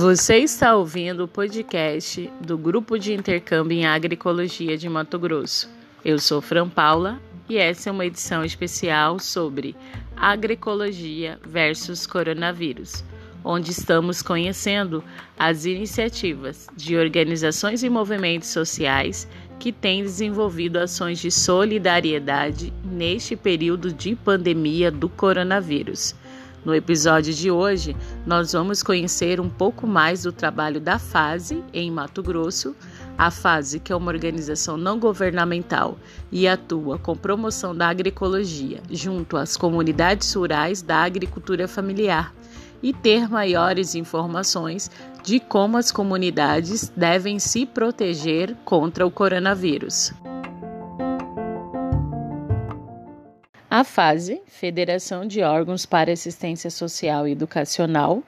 Você está ouvindo o podcast do Grupo de Intercâmbio em Agroecologia de Mato Grosso. Eu sou Fran Paula e essa é uma edição especial sobre agroecologia versus coronavírus, onde estamos conhecendo as iniciativas de organizações e movimentos sociais que têm desenvolvido ações de solidariedade neste período de pandemia do coronavírus. No episódio de hoje, nós vamos conhecer um pouco mais do trabalho da FASE em Mato Grosso. A FASE, que é uma organização não governamental e atua com promoção da agroecologia junto às comunidades rurais da agricultura familiar, e ter maiores informações de como as comunidades devem se proteger contra o coronavírus. A FASE, Federação de Órgãos para Assistência Social e Educacional,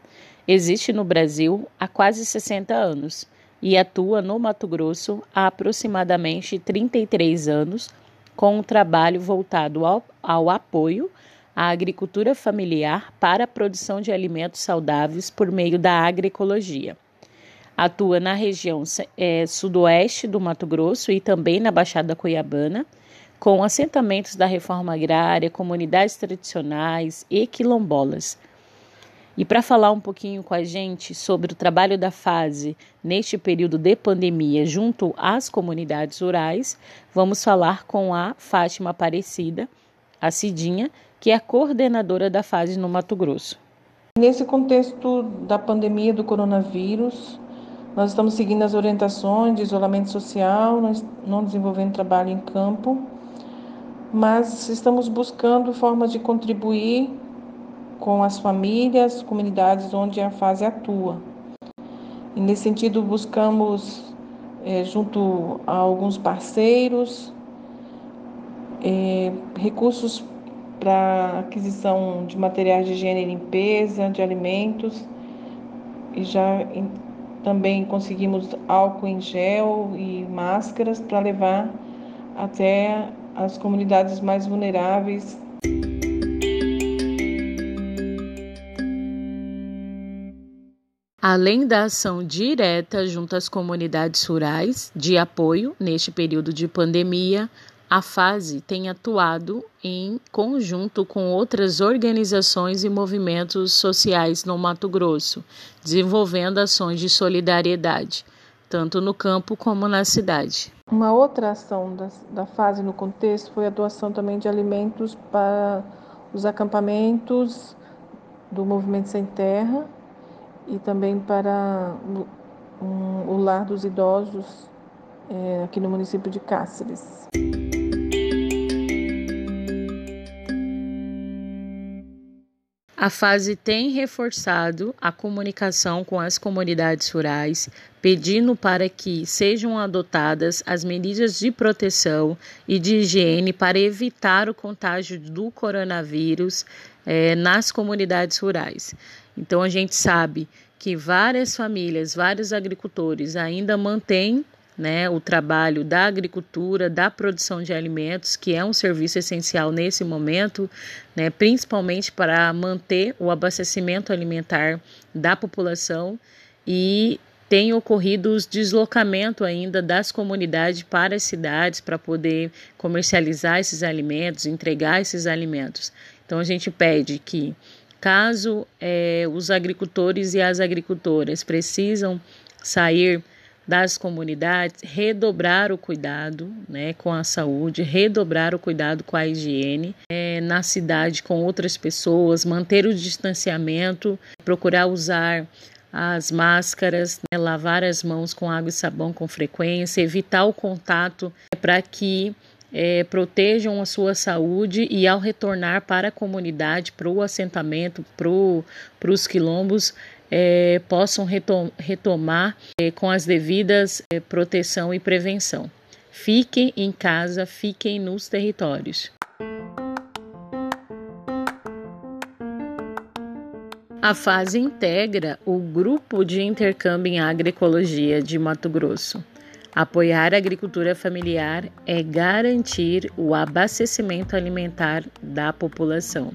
existe no Brasil há quase 60 anos e atua no Mato Grosso há aproximadamente 33 anos, com um trabalho voltado ao, ao apoio à agricultura familiar para a produção de alimentos saudáveis por meio da agroecologia. Atua na região é, sudoeste do Mato Grosso e também na Baixada Cuiabana com assentamentos da reforma agrária, comunidades tradicionais e quilombolas. E para falar um pouquinho com a gente sobre o trabalho da fase neste período de pandemia junto às comunidades rurais, vamos falar com a Fátima Aparecida, a Cidinha, que é coordenadora da fase no Mato Grosso. Nesse contexto da pandemia do coronavírus, nós estamos seguindo as orientações de isolamento social, não desenvolvendo trabalho em campo mas estamos buscando formas de contribuir com as famílias, comunidades onde a fase atua. E nesse sentido, buscamos, é, junto a alguns parceiros, é, recursos para aquisição de materiais de higiene e limpeza, de alimentos, e já em, também conseguimos álcool em gel e máscaras para levar até as comunidades mais vulneráveis. Além da ação direta junto às comunidades rurais de apoio neste período de pandemia, a FASE tem atuado em conjunto com outras organizações e movimentos sociais no Mato Grosso, desenvolvendo ações de solidariedade, tanto no campo como na cidade. Uma outra ação da, da fase no contexto foi a doação também de alimentos para os acampamentos do Movimento Sem Terra e também para um, o Lar dos Idosos é, aqui no município de Cáceres. A fase tem reforçado a comunicação com as comunidades rurais, pedindo para que sejam adotadas as medidas de proteção e de higiene para evitar o contágio do coronavírus eh, nas comunidades rurais. Então, a gente sabe que várias famílias, vários agricultores ainda mantêm né, o trabalho da agricultura, da produção de alimentos, que é um serviço essencial nesse momento, né, principalmente para manter o abastecimento alimentar da população e tem ocorrido os deslocamento ainda das comunidades para as cidades para poder comercializar esses alimentos, entregar esses alimentos. Então a gente pede que caso é, os agricultores e as agricultoras precisam sair das comunidades, redobrar o cuidado né, com a saúde, redobrar o cuidado com a higiene é, na cidade com outras pessoas, manter o distanciamento, procurar usar as máscaras, né, lavar as mãos com água e sabão com frequência, evitar o contato para que é, protejam a sua saúde e ao retornar para a comunidade, para o assentamento, para os quilombos, é, possam retom retomar é, com as devidas é, proteção e prevenção. Fiquem em casa, fiquem nos territórios. A fase integra o Grupo de Intercâmbio em Agroecologia de Mato Grosso. Apoiar a agricultura familiar é garantir o abastecimento alimentar da população.